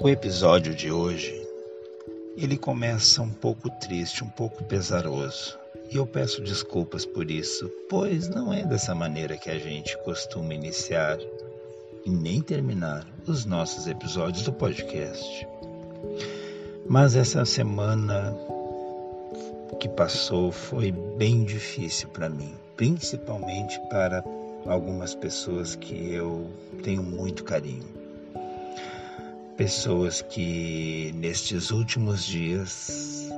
O episódio de hoje, ele começa um pouco triste, um pouco pesaroso. E eu peço desculpas por isso, pois não é dessa maneira que a gente costuma iniciar e nem terminar os nossos episódios do podcast. Mas essa semana que passou foi bem difícil para mim, principalmente para algumas pessoas que eu tenho muito carinho pessoas que nestes últimos dias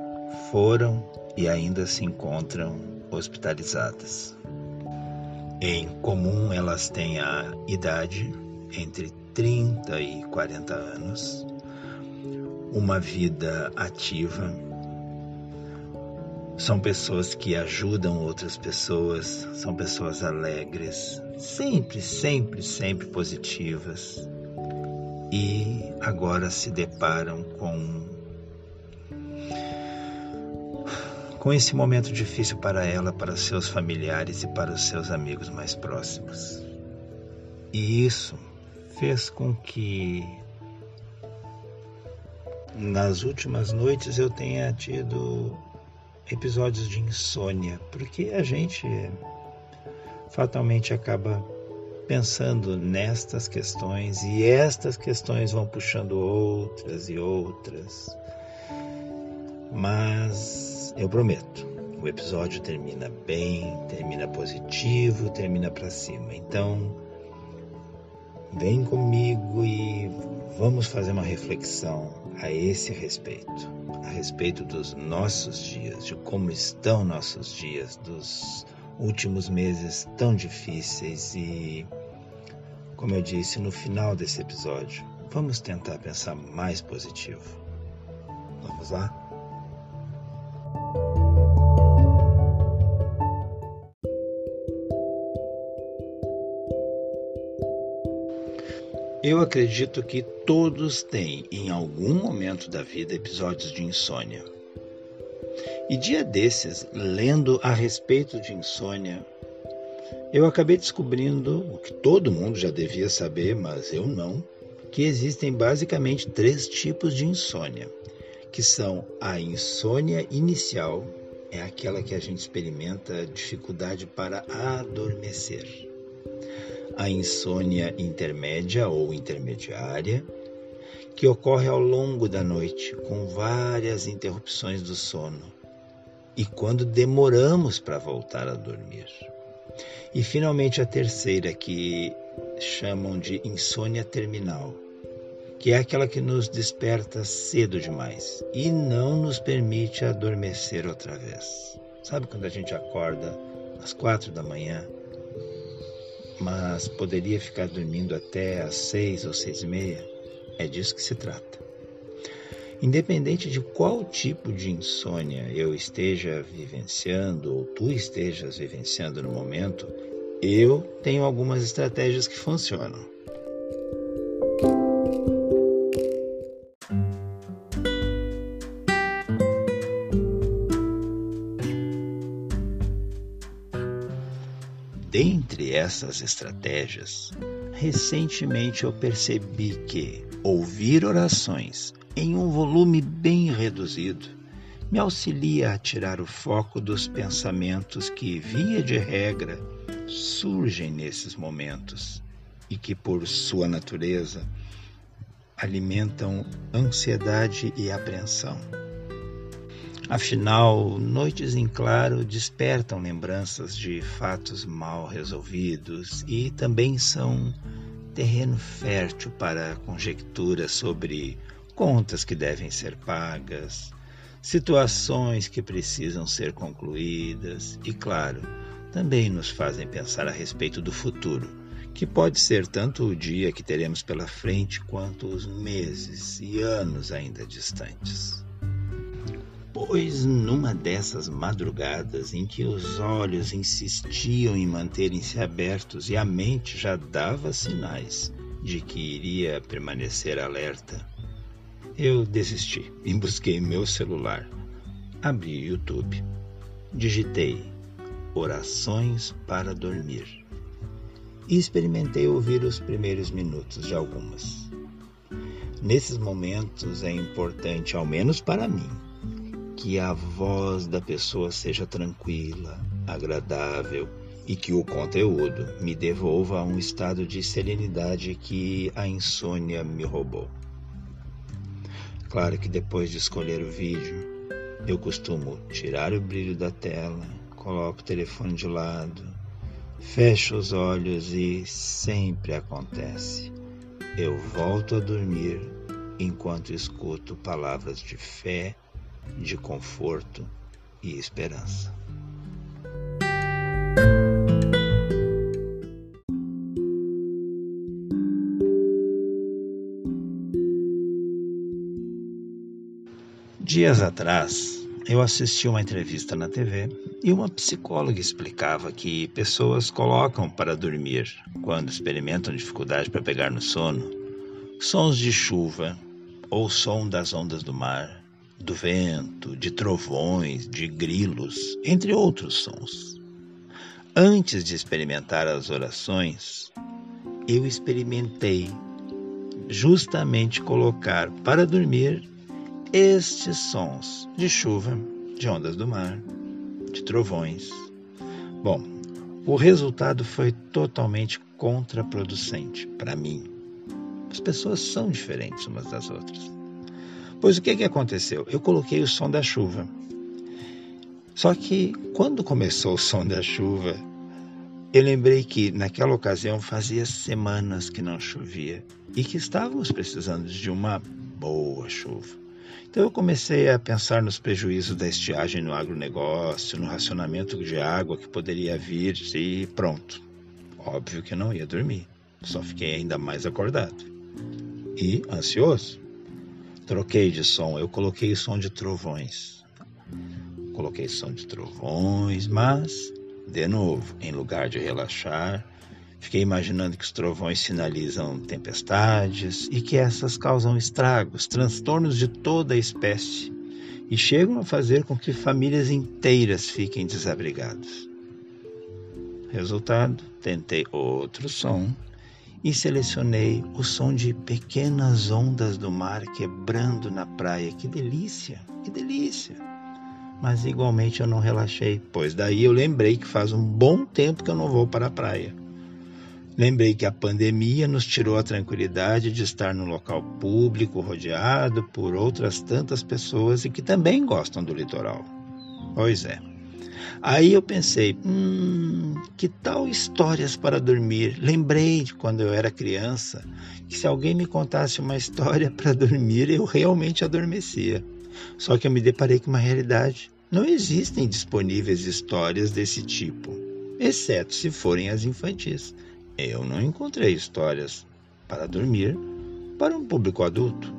foram e ainda se encontram hospitalizadas. Em comum, elas têm a idade entre 30 e 40 anos, uma vida ativa, são pessoas que ajudam outras pessoas, são pessoas alegres, sempre, sempre, sempre positivas, e agora se deparam com com esse momento difícil para ela, para seus familiares e para os seus amigos mais próximos. E isso fez com que nas últimas noites eu tenha tido episódios de insônia, porque a gente fatalmente acaba pensando nestas questões e estas questões vão puxando outras e outras. Mas eu prometo, o episódio termina bem, termina positivo, termina para cima. Então, vem comigo e vamos fazer uma reflexão a esse respeito, a respeito dos nossos dias, de como estão nossos dias, dos últimos meses tão difíceis e como eu disse no final desse episódio, vamos tentar pensar mais positivo. Vamos lá? Eu acredito que todos têm, em algum momento da vida, episódios de insônia. E dia desses, lendo a respeito de insônia, eu acabei descobrindo o que todo mundo já devia saber, mas eu não, que existem basicamente três tipos de insônia, que são a insônia inicial, é aquela que a gente experimenta dificuldade para adormecer. A insônia intermédia ou intermediária, que ocorre ao longo da noite, com várias interrupções do sono, e quando demoramos para voltar a dormir. E finalmente a terceira, que chamam de insônia terminal, que é aquela que nos desperta cedo demais e não nos permite adormecer outra vez. Sabe quando a gente acorda às quatro da manhã, mas poderia ficar dormindo até às seis ou seis e meia? É disso que se trata. Independente de qual tipo de insônia eu esteja vivenciando ou tu estejas vivenciando no momento, eu tenho algumas estratégias que funcionam. Dentre essas estratégias, recentemente eu percebi que ouvir orações em um volume bem reduzido me auxilia a tirar o foco dos pensamentos que, via de regra, surgem nesses momentos e que, por sua natureza, alimentam ansiedade e apreensão. Afinal, noites em claro despertam lembranças de fatos mal resolvidos e também são terreno fértil para conjecturas sobre contas que devem ser pagas, situações que precisam ser concluídas e, claro, também nos fazem pensar a respeito do futuro, que pode ser tanto o dia que teremos pela frente quanto os meses e anos ainda distantes. Pois numa dessas madrugadas em que os olhos insistiam em manterem-se abertos e a mente já dava sinais de que iria permanecer alerta, eu desisti e busquei meu celular. Abri o YouTube. Digitei Orações para Dormir e experimentei ouvir os primeiros minutos de algumas. Nesses momentos é importante, ao menos para mim, que a voz da pessoa seja tranquila, agradável e que o conteúdo me devolva a um estado de serenidade que a insônia me roubou. Claro que depois de escolher o vídeo, eu costumo tirar o brilho da tela, coloco o telefone de lado, fecho os olhos e sempre acontece. Eu volto a dormir enquanto escuto palavras de fé de conforto e esperança. Dias atrás, eu assisti uma entrevista na TV e uma psicóloga explicava que pessoas colocam para dormir, quando experimentam dificuldade para pegar no sono, sons de chuva ou som das ondas do mar, do vento, de trovões, de grilos, entre outros sons. Antes de experimentar as orações, eu experimentei justamente colocar para dormir estes sons de chuva, de ondas do mar, de trovões. Bom, o resultado foi totalmente contraproducente para mim. As pessoas são diferentes umas das outras. Pois o que, que aconteceu? Eu coloquei o som da chuva. Só que quando começou o som da chuva, eu lembrei que naquela ocasião fazia semanas que não chovia e que estávamos precisando de uma boa chuva. Então eu comecei a pensar nos prejuízos da estiagem no agronegócio, no racionamento de água que poderia vir e pronto. Óbvio que não ia dormir, só fiquei ainda mais acordado e ansioso. Troquei de som, eu coloquei som de trovões. Coloquei som de trovões, mas, de novo, em lugar de relaxar, fiquei imaginando que os trovões sinalizam tempestades e que essas causam estragos, transtornos de toda a espécie e chegam a fazer com que famílias inteiras fiquem desabrigadas. Resultado, tentei outro som e selecionei o som de pequenas ondas do mar quebrando na praia. Que delícia, que delícia! Mas igualmente eu não relaxei, pois daí eu lembrei que faz um bom tempo que eu não vou para a praia. Lembrei que a pandemia nos tirou a tranquilidade de estar no local público, rodeado por outras tantas pessoas e que também gostam do litoral. Pois é. Aí eu pensei, hum, que tal histórias para dormir? Lembrei de quando eu era criança que se alguém me contasse uma história para dormir, eu realmente adormecia. Só que eu me deparei com uma realidade. Não existem disponíveis histórias desse tipo, exceto se forem as infantis. Eu não encontrei histórias para dormir para um público adulto.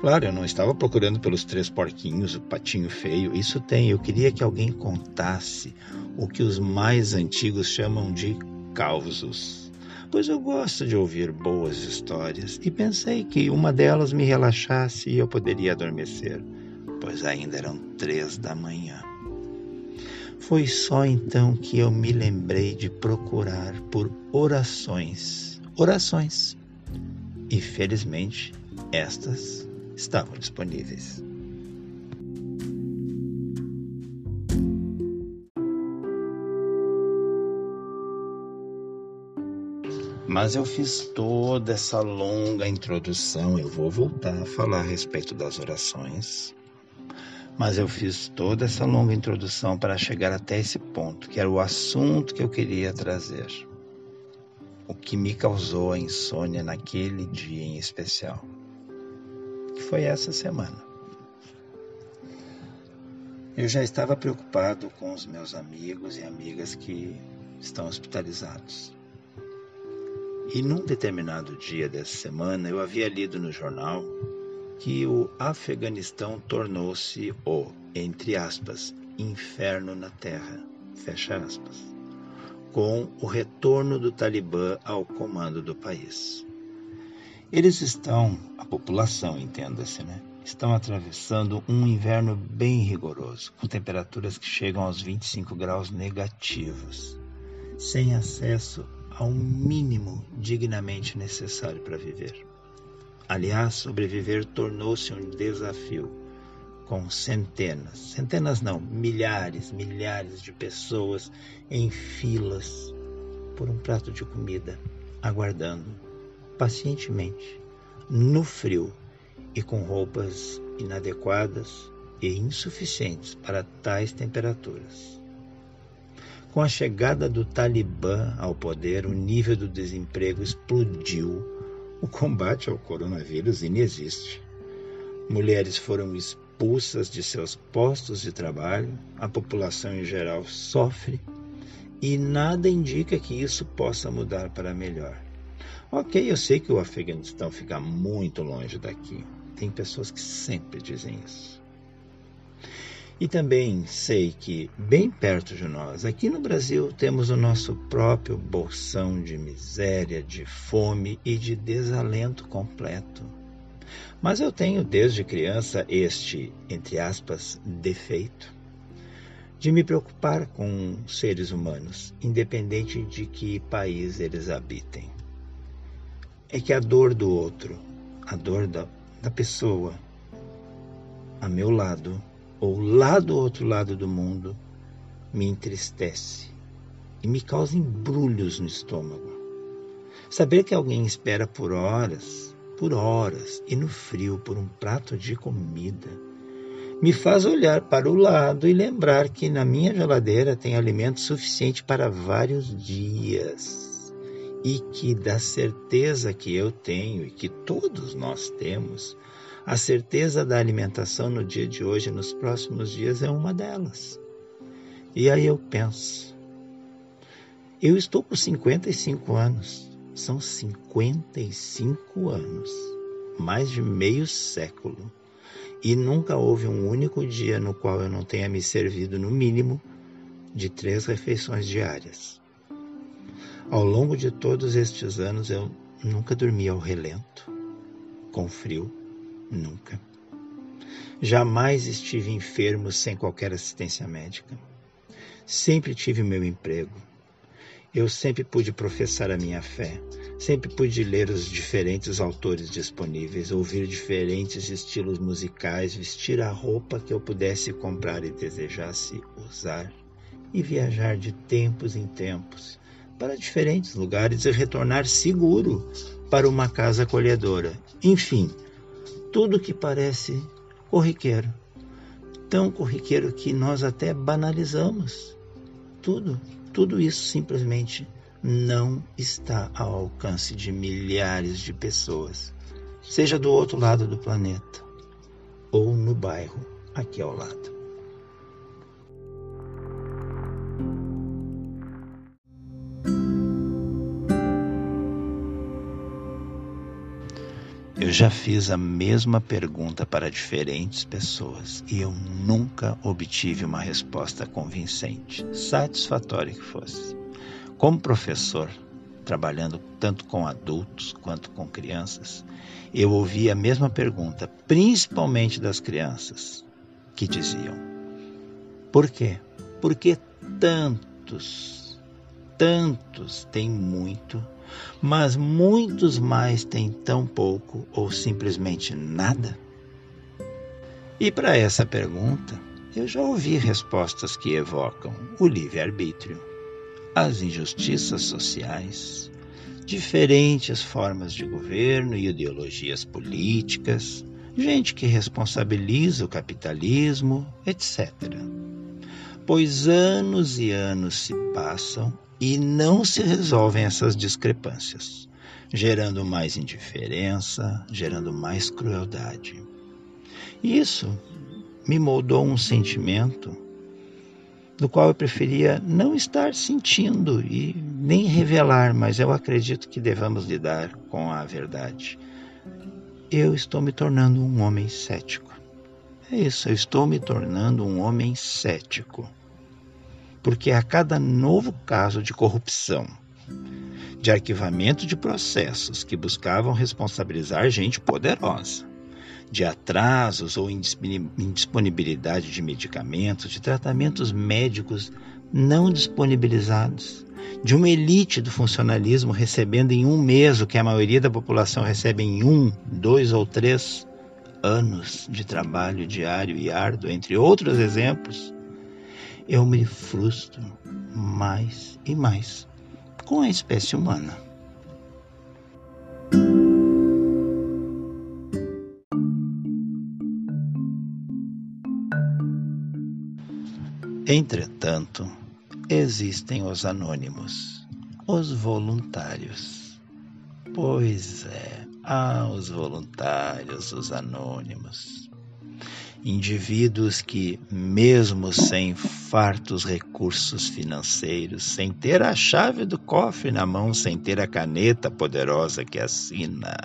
Claro, eu não estava procurando pelos três porquinhos, o patinho feio. Isso tem. Eu queria que alguém contasse o que os mais antigos chamam de causos. Pois eu gosto de ouvir boas histórias e pensei que uma delas me relaxasse e eu poderia adormecer, pois ainda eram três da manhã. Foi só então que eu me lembrei de procurar por orações. Orações. E felizmente estas estavam disponíveis. Mas eu fiz toda essa longa introdução, eu vou voltar a falar a respeito das orações. Mas eu fiz toda essa longa introdução para chegar até esse ponto, que era o assunto que eu queria trazer. O que me causou a insônia naquele dia em especial que foi essa semana. eu já estava preocupado com os meus amigos e amigas que estão hospitalizados. E num determinado dia dessa semana eu havia lido no jornal que o Afeganistão tornou-se o, entre aspas, inferno na terra, fecha aspas, com o retorno do Talibã ao comando do país. Eles estão, a população, entenda-se, né? estão atravessando um inverno bem rigoroso, com temperaturas que chegam aos 25 graus negativos, sem acesso ao mínimo dignamente necessário para viver. Aliás, sobreviver tornou-se um desafio, com centenas, centenas não, milhares, milhares de pessoas em filas por um prato de comida, aguardando pacientemente, no frio, e com roupas inadequadas e insuficientes para tais temperaturas. Com a chegada do Talibã ao poder, o nível do desemprego explodiu. O combate ao coronavírus inexiste. Mulheres foram expulsas de seus postos de trabalho, a população em geral sofre e nada indica que isso possa mudar para melhor. Ok, eu sei que o Afeganistão fica muito longe daqui, tem pessoas que sempre dizem isso. E também sei que, bem perto de nós, aqui no Brasil, temos o nosso próprio bolsão de miséria, de fome e de desalento completo. Mas eu tenho desde criança este, entre aspas, defeito de me preocupar com seres humanos, independente de que país eles habitem. É que a dor do outro, a dor da da pessoa a meu lado ou lá do outro lado do mundo me entristece e me causa embrulhos no estômago. Saber que alguém espera por horas, por horas e no frio por um prato de comida me faz olhar para o lado e lembrar que na minha geladeira tem alimento suficiente para vários dias e que da certeza que eu tenho e que todos nós temos, a certeza da alimentação no dia de hoje e nos próximos dias é uma delas. E aí eu penso, eu estou com 55 anos, são 55 anos, mais de meio século, e nunca houve um único dia no qual eu não tenha me servido no mínimo de três refeições diárias. Ao longo de todos estes anos eu nunca dormi ao relento, com frio, nunca. Jamais estive enfermo sem qualquer assistência médica. Sempre tive meu emprego. Eu sempre pude professar a minha fé, sempre pude ler os diferentes autores disponíveis, ouvir diferentes estilos musicais, vestir a roupa que eu pudesse comprar e desejasse usar, e viajar de tempos em tempos, para diferentes lugares e retornar seguro para uma casa acolhedora. Enfim, tudo que parece corriqueiro. Tão corriqueiro que nós até banalizamos. Tudo, tudo isso simplesmente não está ao alcance de milhares de pessoas, seja do outro lado do planeta ou no bairro aqui ao lado. Eu já fiz a mesma pergunta para diferentes pessoas e eu nunca obtive uma resposta convincente, satisfatória que fosse. Como professor, trabalhando tanto com adultos quanto com crianças, eu ouvi a mesma pergunta, principalmente das crianças, que diziam: Por quê? Por que tantos, tantos têm muito mas muitos mais têm tão pouco ou simplesmente nada? E para essa pergunta, eu já ouvi respostas que evocam o livre-arbítrio, as injustiças sociais, diferentes formas de governo e ideologias políticas, gente que responsabiliza o capitalismo, etc. Pois anos e anos se passam e não se resolvem essas discrepâncias, gerando mais indiferença, gerando mais crueldade. Isso me moldou um sentimento do qual eu preferia não estar sentindo e nem revelar, mas eu acredito que devamos lidar com a verdade. Eu estou me tornando um homem cético. É isso, eu estou me tornando um homem cético. Porque a cada novo caso de corrupção, de arquivamento de processos que buscavam responsabilizar gente poderosa, de atrasos ou indisponibilidade de medicamentos, de tratamentos médicos não disponibilizados, de uma elite do funcionalismo recebendo em um mês o que a maioria da população recebe em um, dois ou três anos de trabalho diário e árduo, entre outros exemplos, eu me frustro mais e mais com a espécie humana. Entretanto, existem os anônimos, os voluntários. Pois é, há os voluntários, os anônimos. Indivíduos que, mesmo sem fartos recursos financeiros, sem ter a chave do cofre na mão, sem ter a caneta poderosa que assina,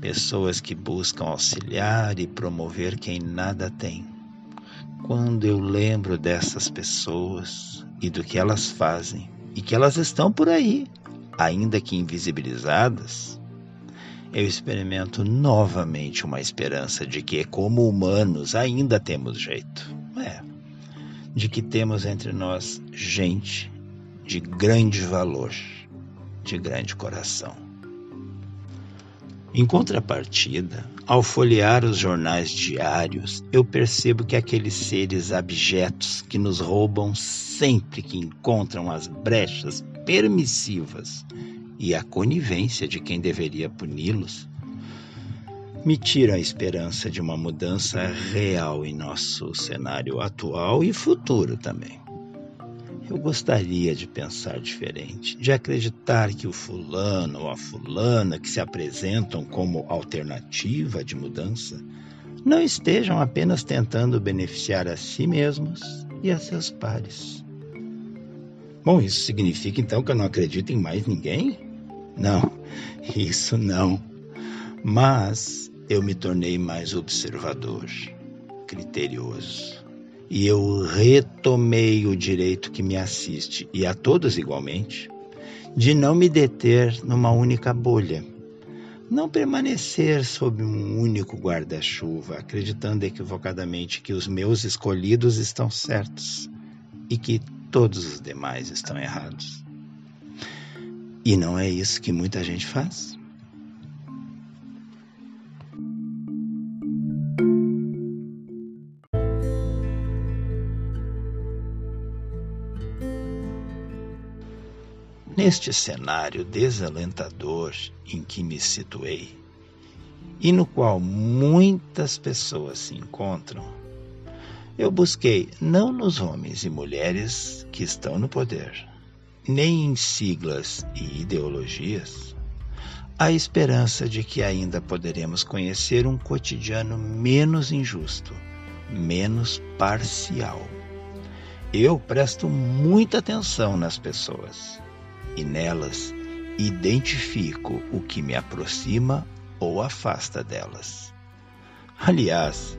pessoas que buscam auxiliar e promover quem nada tem quando eu lembro dessas pessoas e do que elas fazem e que elas estão por aí, ainda que invisibilizadas, eu experimento novamente uma esperança de que, como humanos, ainda temos jeito. É, de que temos entre nós gente de grande valor, de grande coração. Em contrapartida, ao folhear os jornais diários, eu percebo que aqueles seres abjetos que nos roubam sempre que encontram as brechas permissivas e a conivência de quem deveria puni-los, me tiram a esperança de uma mudança real em nosso cenário atual e futuro também. Eu gostaria de pensar diferente, de acreditar que o fulano ou a fulana que se apresentam como alternativa de mudança não estejam apenas tentando beneficiar a si mesmos e a seus pares. Bom, isso significa então que eu não acredito em mais ninguém? Não, isso não. Mas eu me tornei mais observador, criterioso e eu retomei o direito que me assiste, e a todos igualmente, de não me deter numa única bolha, não permanecer sob um único guarda-chuva, acreditando equivocadamente que os meus escolhidos estão certos e que todos os demais estão errados. E não é isso que muita gente faz? Neste cenário desalentador em que me situei, e no qual muitas pessoas se encontram, eu busquei não nos homens e mulheres que estão no poder, nem em siglas e ideologias, a esperança de que ainda poderemos conhecer um cotidiano menos injusto, menos parcial. Eu presto muita atenção nas pessoas e nelas identifico o que me aproxima ou afasta delas. Aliás,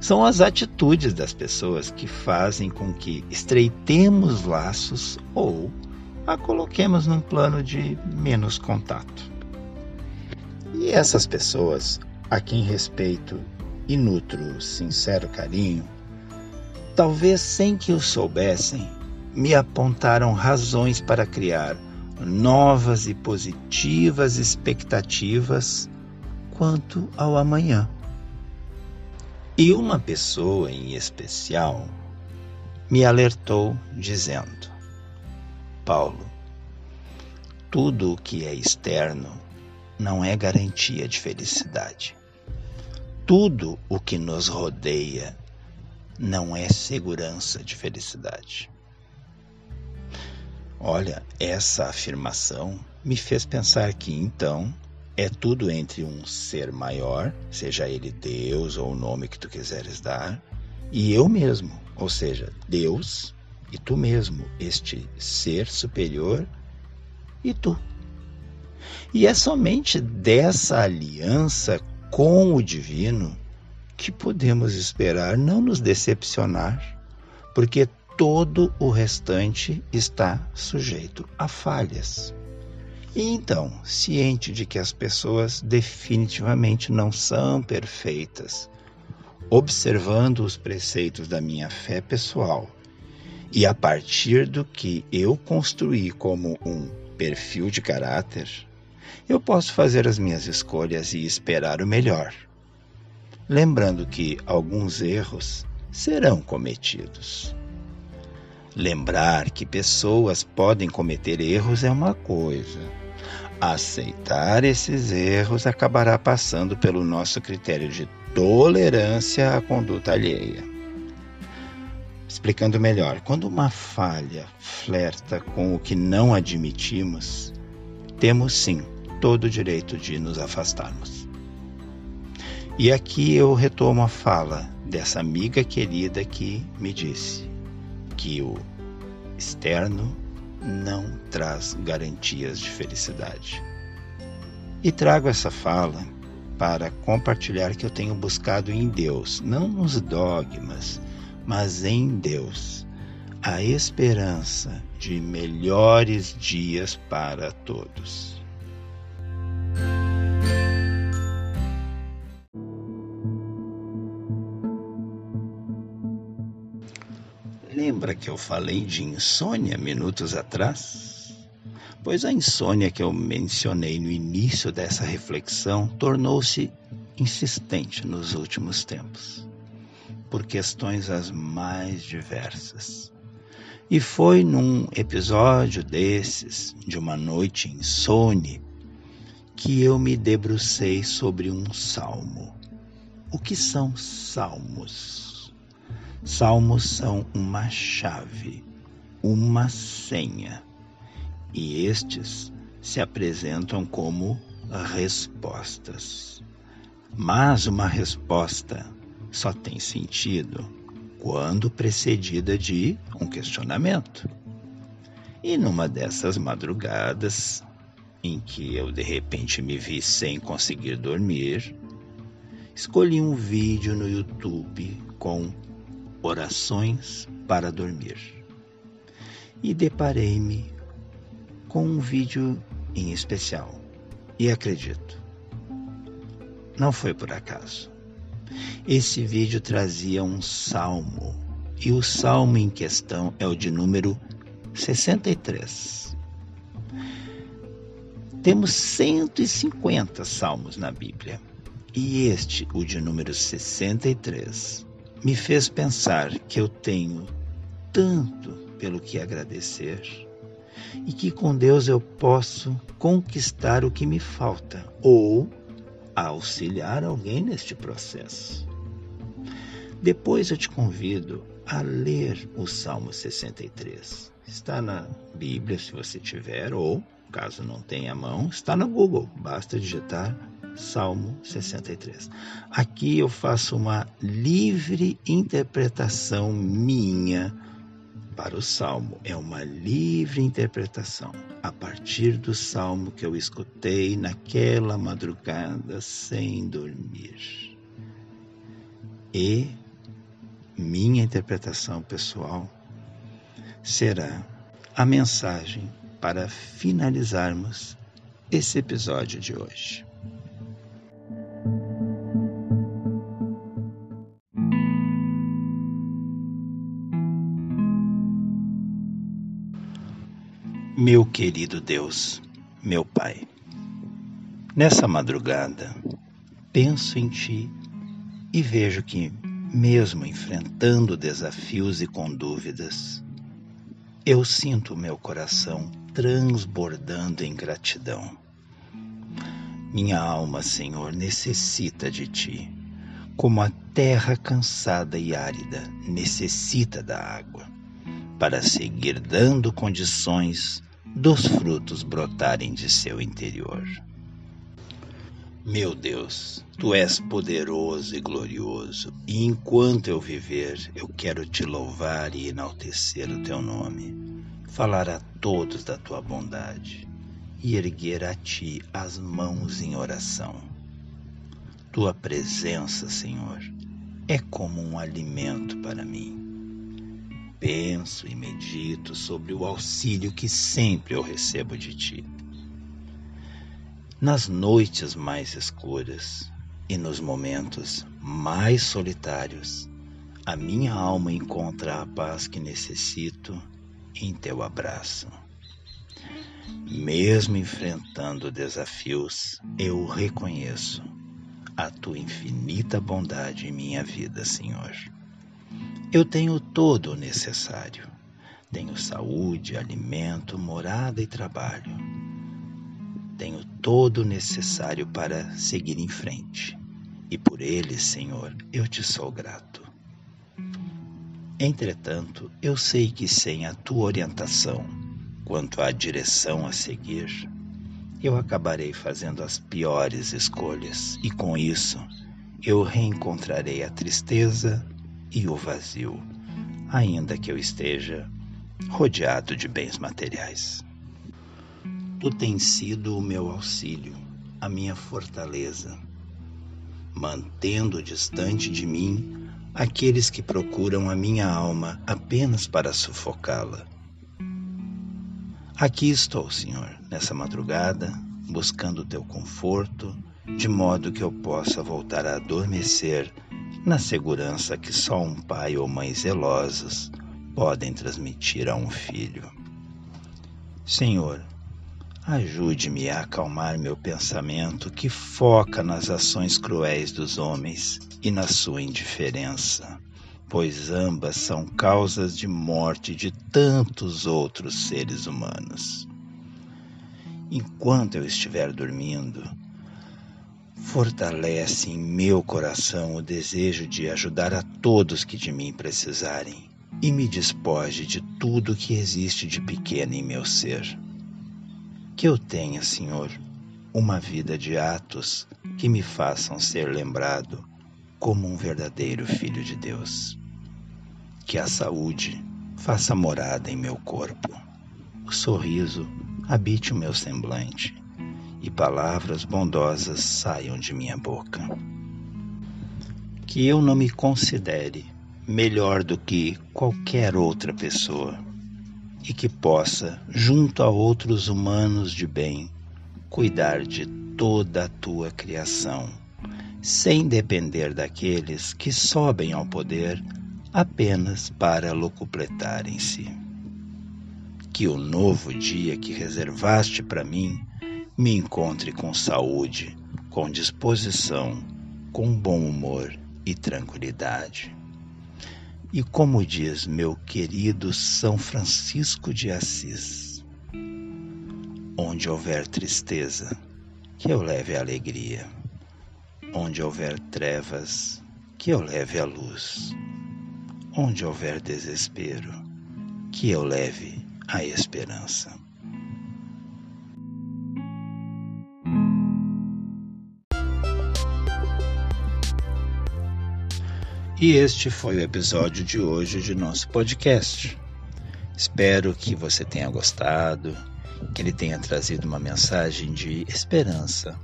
são as atitudes das pessoas que fazem com que estreitemos laços ou a coloquemos num plano de menos contato. E essas pessoas, a quem respeito e nutro sincero carinho, talvez sem que o soubessem, me apontaram razões para criar novas e positivas expectativas quanto ao amanhã. E uma pessoa em especial me alertou dizendo: Paulo, tudo o que é externo não é garantia de felicidade. Tudo o que nos rodeia não é segurança de felicidade. Olha, essa afirmação me fez pensar que então é tudo entre um ser maior, seja ele Deus ou o nome que tu quiseres dar, e eu mesmo, ou seja, Deus e tu mesmo, este ser superior e tu. E é somente dessa aliança com o divino que podemos esperar não nos decepcionar, porque todo o restante está sujeito a falhas. E então, ciente de que as pessoas definitivamente não são perfeitas, observando os preceitos da minha fé pessoal e a partir do que eu construí como um perfil de caráter, eu posso fazer as minhas escolhas e esperar o melhor. Lembrando que alguns erros serão cometidos. Lembrar que pessoas podem cometer erros é uma coisa. Aceitar esses erros acabará passando pelo nosso critério de tolerância à conduta alheia. Explicando melhor, quando uma falha flerta com o que não admitimos, temos sim todo o direito de nos afastarmos. E aqui eu retomo a fala dessa amiga querida que me disse: que o externo não traz garantias de felicidade. E trago essa fala para compartilhar que eu tenho buscado em Deus, não nos dogmas, mas em Deus, a esperança de melhores dias para todos. Lembra que eu falei de insônia minutos atrás? Pois a insônia que eu mencionei no início dessa reflexão tornou-se insistente nos últimos tempos, por questões as mais diversas. E foi num episódio desses, de uma noite insone, que eu me debrucei sobre um salmo. O que são salmos? Salmos são uma chave, uma senha, e estes se apresentam como respostas. Mas uma resposta só tem sentido quando precedida de um questionamento. E numa dessas madrugadas, em que eu de repente me vi sem conseguir dormir, escolhi um vídeo no YouTube com Orações para dormir. E deparei-me com um vídeo em especial. E acredito, não foi por acaso. Esse vídeo trazia um salmo, e o salmo em questão é o de número 63. Temos 150 salmos na Bíblia, e este, o de número 63, me fez pensar que eu tenho tanto pelo que agradecer e que com Deus eu posso conquistar o que me falta ou auxiliar alguém neste processo. Depois eu te convido a ler o Salmo 63. Está na Bíblia, se você tiver, ou caso não tenha a mão, está no Google. Basta digitar Salmo 63. Aqui eu faço uma livre interpretação minha para o salmo. É uma livre interpretação a partir do salmo que eu escutei naquela madrugada sem dormir. E minha interpretação pessoal será a mensagem para finalizarmos esse episódio de hoje. Meu querido Deus, meu Pai, nessa madrugada penso em Ti e vejo que, mesmo enfrentando desafios e com dúvidas, eu sinto meu coração transbordando em gratidão. Minha alma, Senhor, necessita de Ti, como a terra cansada e árida necessita da água, para seguir dando condições dos frutos brotarem de seu interior. Meu Deus, tu és poderoso e glorioso, e enquanto eu viver, eu quero te louvar e enaltecer o teu nome, falar a todos da tua bondade e erguer a ti as mãos em oração. Tua presença, Senhor, é como um alimento para mim. Penso e medito sobre o auxílio que sempre eu recebo de ti nas noites mais escuras e nos momentos mais solitários, a minha alma encontra a paz que necessito em teu abraço. Mesmo enfrentando desafios, eu reconheço a tua infinita bondade em minha vida, Senhor. Eu tenho todo o necessário. Tenho saúde, alimento, morada e trabalho tenho todo o necessário para seguir em frente, e por ele, Senhor, eu te sou grato. Entretanto, eu sei que sem a tua orientação quanto à direção a seguir, eu acabarei fazendo as piores escolhas, e com isso eu reencontrarei a tristeza e o vazio, ainda que eu esteja rodeado de bens materiais. Tu tens sido o meu auxílio, a minha fortaleza, mantendo distante de mim aqueles que procuram a minha alma apenas para sufocá-la. Aqui estou, Senhor, nessa madrugada, buscando o teu conforto, de modo que eu possa voltar a adormecer na segurança que só um pai ou mãe zelosos podem transmitir a um filho. Senhor, Ajude-me a acalmar meu pensamento que foca nas ações cruéis dos homens e na sua indiferença, pois ambas são causas de morte de tantos outros seres humanos. Enquanto eu estiver dormindo, fortalece em meu coração o desejo de ajudar a todos que de mim precisarem e me despoje de tudo que existe de pequeno em meu ser. Que eu tenha, Senhor, uma vida de atos que me façam ser lembrado como um verdadeiro filho de Deus. Que a saúde faça morada em meu corpo, o sorriso habite o meu semblante e palavras bondosas saiam de minha boca. Que eu não me considere melhor do que qualquer outra pessoa e que possa, junto a outros humanos de bem, cuidar de toda a tua criação, sem depender daqueles que sobem ao poder apenas para locupletarem-se. Que o novo dia que reservaste para mim me encontre com saúde, com disposição, com bom humor e tranquilidade. E como diz meu querido São Francisco de Assis, onde houver tristeza, que eu leve a alegria, onde houver trevas, que eu leve a luz, onde houver desespero, que eu leve a esperança. E este foi o episódio de hoje de nosso podcast. Espero que você tenha gostado, que ele tenha trazido uma mensagem de esperança,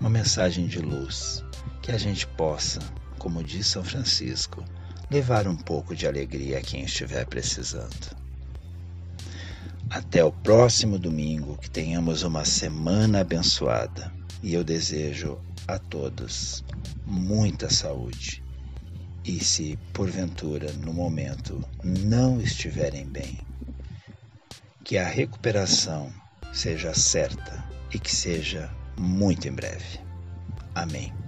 uma mensagem de luz, que a gente possa, como diz São Francisco, levar um pouco de alegria a quem estiver precisando. Até o próximo domingo, que tenhamos uma semana abençoada e eu desejo a todos muita saúde e se porventura no momento não estiverem bem, que a recuperação seja certa e que seja muito em breve. Amém.